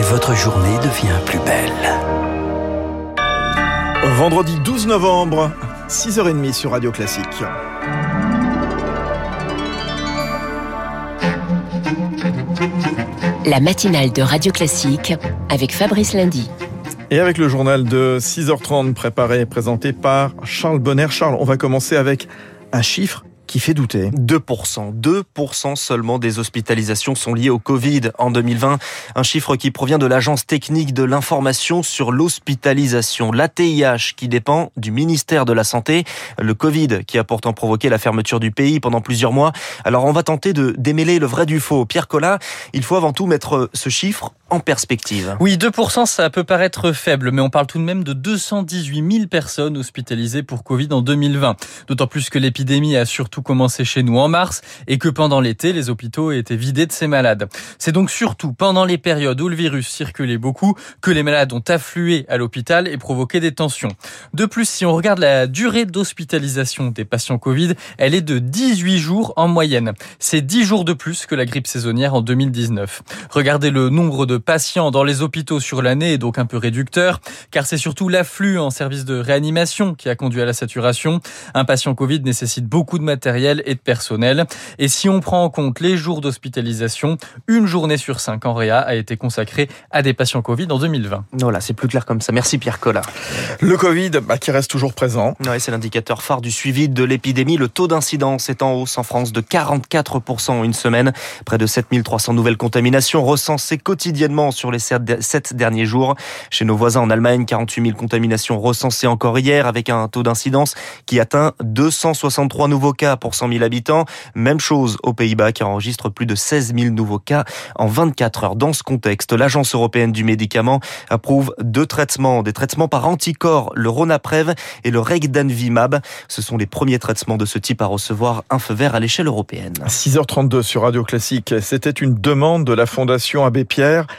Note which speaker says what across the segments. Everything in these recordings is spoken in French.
Speaker 1: et votre journée devient plus belle.
Speaker 2: Vendredi 12 novembre, 6h30 sur Radio Classique.
Speaker 3: La matinale de Radio Classique avec Fabrice Lundy.
Speaker 2: Et avec le journal de 6h30 préparé et présenté par Charles Bonner. Charles, on va commencer avec un chiffre qui fait douter.
Speaker 4: 2%. 2% seulement des hospitalisations sont liées au Covid en 2020. Un chiffre qui provient de l'Agence technique de l'information sur l'hospitalisation. L'ATIH qui dépend du ministère de la Santé. Le Covid qui a pourtant provoqué la fermeture du pays pendant plusieurs mois. Alors on va tenter de démêler le vrai du faux. Pierre Collat, il faut avant tout mettre ce chiffre en perspective.
Speaker 5: Oui, 2%, ça peut paraître faible, mais on parle tout de même de 218 000 personnes hospitalisées pour Covid en 2020. D'autant plus que l'épidémie a surtout commencé chez nous en mars et que pendant l'été, les hôpitaux étaient vidés de ces malades. C'est donc surtout pendant les périodes où le virus circulait beaucoup que les malades ont afflué à l'hôpital et provoqué des tensions. De plus, si on regarde la durée d'hospitalisation des patients Covid, elle est de 18 jours en moyenne. C'est 10 jours de plus que la grippe saisonnière en 2019. Regardez le nombre de patients dans les hôpitaux sur l'année est donc un peu réducteur, car c'est surtout l'afflux en service de réanimation qui a conduit à la saturation. Un patient Covid nécessite beaucoup de matériel et de personnel. Et si on prend en compte les jours d'hospitalisation, une journée sur cinq en réa a été consacrée à des patients Covid en 2020.
Speaker 4: Voilà, c'est plus clair comme ça. Merci Pierre Collat.
Speaker 2: Le Covid bah, qui reste toujours présent.
Speaker 4: Ouais, c'est l'indicateur phare du suivi de l'épidémie. Le taux d'incidence est en hausse en France de 44% en une semaine. Près de 7300 nouvelles contaminations recensées quotidiennement sur les sept derniers jours. Chez nos voisins en Allemagne, 48 000 contaminations recensées encore hier avec un taux d'incidence qui atteint 263 nouveaux cas pour 100 000 habitants. Même chose aux Pays-Bas qui enregistre plus de 16 000 nouveaux cas en 24 heures. Dans ce contexte, l'Agence européenne du médicament approuve deux traitements, des traitements par anticorps, le Ronaprev et le Regdanvimab. Ce sont les premiers traitements de ce type à recevoir un feu vert à l'échelle européenne.
Speaker 2: 6h32 sur Radio Classique. C'était une demande de la Fondation Abbé Pierre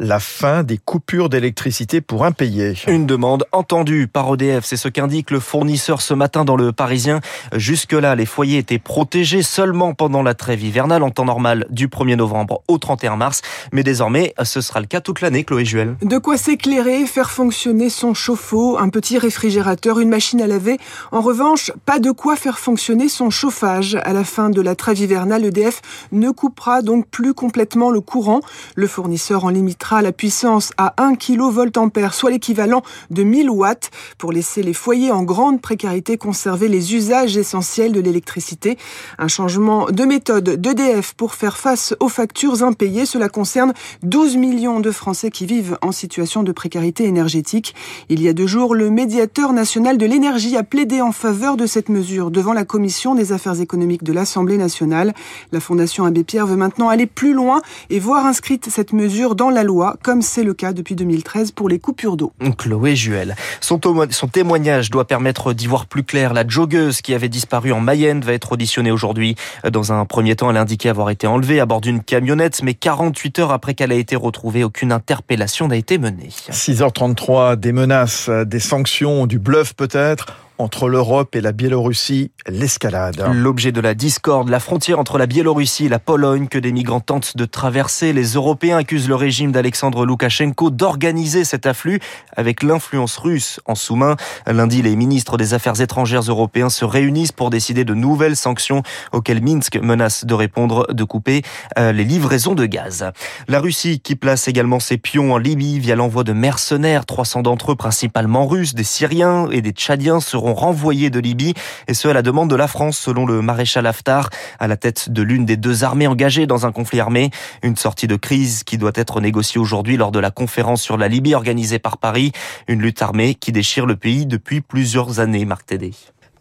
Speaker 2: la fin des coupures d'électricité pour impayés.
Speaker 4: Une demande entendue par EDF, c'est ce qu'indique le fournisseur ce matin dans le Parisien. Jusque-là, les foyers étaient protégés seulement pendant la trêve hivernale en temps normal du 1er novembre au 31 mars. Mais désormais, ce sera le cas toute l'année, Chloé Juel.
Speaker 6: De quoi s'éclairer, faire fonctionner son chauffe-eau, un petit réfrigérateur, une machine à laver. En revanche, pas de quoi faire fonctionner son chauffage. À la fin de la trêve hivernale, EDF ne coupera donc plus complètement le courant. Le fournisseur en limitera la puissance à 1 kVA, soit l'équivalent de 1000 watts, pour laisser les foyers en grande précarité conserver les usages essentiels de l'électricité. Un changement de méthode d'EDF pour faire face aux factures impayées. Cela concerne 12 millions de Français qui vivent en situation de précarité énergétique. Il y a deux jours, le médiateur national de l'énergie a plaidé en faveur de cette mesure devant la Commission des affaires économiques de l'Assemblée nationale. La Fondation Abbé Pierre veut maintenant aller plus loin et voir inscrite cette mesure dans la loi comme c'est le cas depuis 2013 pour les coupures d'eau.
Speaker 4: Chloé Juel. Son, témoignage doit permettre d'y voir plus clair. La joggeuse qui avait disparu en Mayenne va être auditionnée aujourd'hui. Dans un premier temps, elle indiquait avoir été enlevée à bord d'une camionnette, mais 48 heures après qu'elle a été retrouvée, aucune interpellation n'a été menée.
Speaker 2: 6h33, des menaces, des sanctions, du bluff peut-être entre l'Europe et la Biélorussie, l'escalade.
Speaker 4: L'objet de la discorde, la frontière entre la Biélorussie et la Pologne que des migrants tentent de traverser. Les Européens accusent le régime d'Alexandre Loukachenko d'organiser cet afflux avec l'influence russe en sous-main. Lundi, les ministres des Affaires étrangères européens se réunissent pour décider de nouvelles sanctions auxquelles Minsk menace de répondre, de couper euh, les livraisons de gaz. La Russie qui place également ses pions en Libye via l'envoi de mercenaires, 300 d'entre eux principalement russes, des Syriens et des Tchadiens seront renvoyés de Libye, et ce à la demande de la France, selon le maréchal Haftar, à la tête de l'une des deux armées engagées dans un conflit armé. Une sortie de crise qui doit être négociée aujourd'hui lors de la conférence sur la Libye organisée par Paris. Une lutte armée qui déchire le pays depuis plusieurs années, Marc Tédé.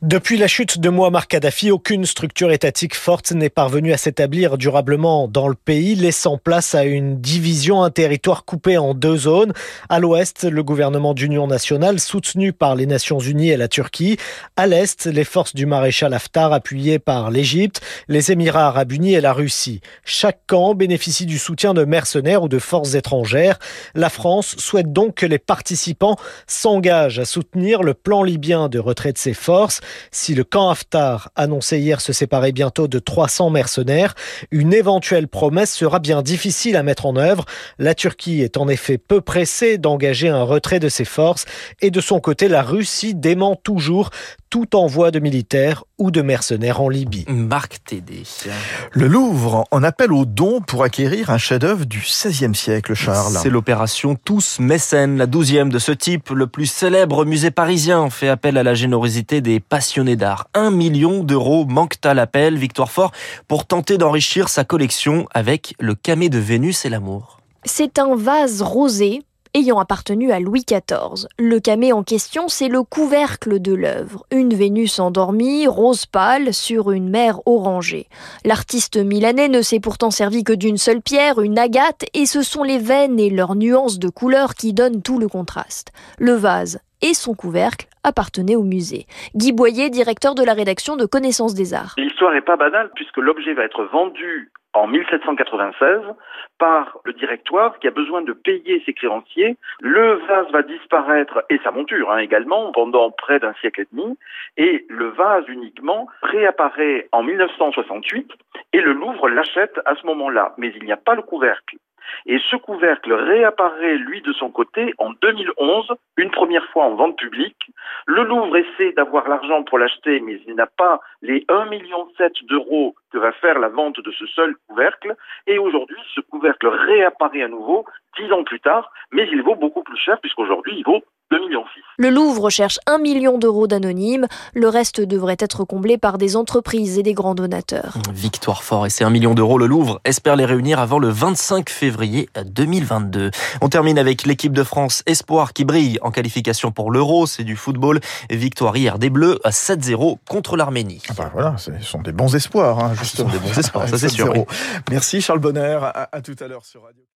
Speaker 7: Depuis la chute de Muammar Kadhafi, aucune structure étatique forte n'est parvenue à s'établir durablement dans le pays, laissant place à une division, un territoire coupé en deux zones. À l'ouest, le gouvernement d'union nationale soutenu par les Nations Unies et la Turquie. À l'est, les forces du maréchal Haftar appuyées par l'Égypte, les Émirats arabes unis et la Russie. Chaque camp bénéficie du soutien de mercenaires ou de forces étrangères. La France souhaite donc que les participants s'engagent à soutenir le plan libyen de retrait de ses forces. Si le camp Haftar annonçait hier se séparer bientôt de 300 mercenaires, une éventuelle promesse sera bien difficile à mettre en œuvre. La Turquie est en effet peu pressée d'engager un retrait de ses forces et de son côté, la Russie dément toujours tout envoi de militaires ou de mercenaires en Libye.
Speaker 4: Marc Tédé.
Speaker 2: Le Louvre en appelle aux dons pour acquérir un chef-d'œuvre du XVIe siècle, Charles.
Speaker 4: C'est l'opération Tous Mécènes, la douzième de ce type. Le plus célèbre musée parisien fait appel à la générosité des passionnés d'art. Un million d'euros manquent à l'appel, Victoire Fort, pour tenter d'enrichir sa collection avec le camé de Vénus et l'amour.
Speaker 8: C'est un vase rosé ayant appartenu à Louis XIV. Le camé en question, c'est le couvercle de l'œuvre, une Vénus endormie, rose pâle, sur une mer orangée. L'artiste milanais ne s'est pourtant servi que d'une seule pierre, une agate, et ce sont les veines et leurs nuances de couleurs qui donnent tout le contraste. Le vase et son couvercle appartenaient au musée. Guy Boyer, directeur de la rédaction de Connaissance des Arts.
Speaker 9: L'histoire n'est pas banale puisque l'objet va être vendu en 1796 par le directoire qui a besoin de payer ses créanciers. Le vase va disparaître et sa monture hein, également pendant près d'un siècle et demi et le vase uniquement réapparaît en 1968 et le Louvre l'achète à ce moment-là. Mais il n'y a pas le couvercle. Et ce couvercle réapparaît, lui, de son côté, en 2011, une première fois en vente publique. Le Louvre essaie d'avoir l'argent pour l'acheter, mais il n'a pas les 1,7 million d'euros que va faire la vente de ce seul couvercle. Et aujourd'hui, ce couvercle réapparaît à nouveau, dix ans plus tard, mais il vaut beaucoup plus cher, puisqu'aujourd'hui, il vaut 2 millions
Speaker 8: Le Louvre cherche 1 million d'euros d'anonymes. Le reste devrait être comblé par des entreprises et des grands donateurs.
Speaker 4: Victoire fort et c'est 1 million d'euros. Le Louvre espère les réunir avant le 25 février 2022. On termine avec l'équipe de France Espoir qui brille en qualification pour l'Euro. C'est du football. Victoire hier des Bleus à 7-0 contre l'Arménie.
Speaker 2: Ah bah voilà, ce sont des bons espoirs, hein, justement.
Speaker 4: des bons espoirs, ça c'est sûr.
Speaker 2: Merci Charles Bonner. À, à tout à l'heure sur Radio.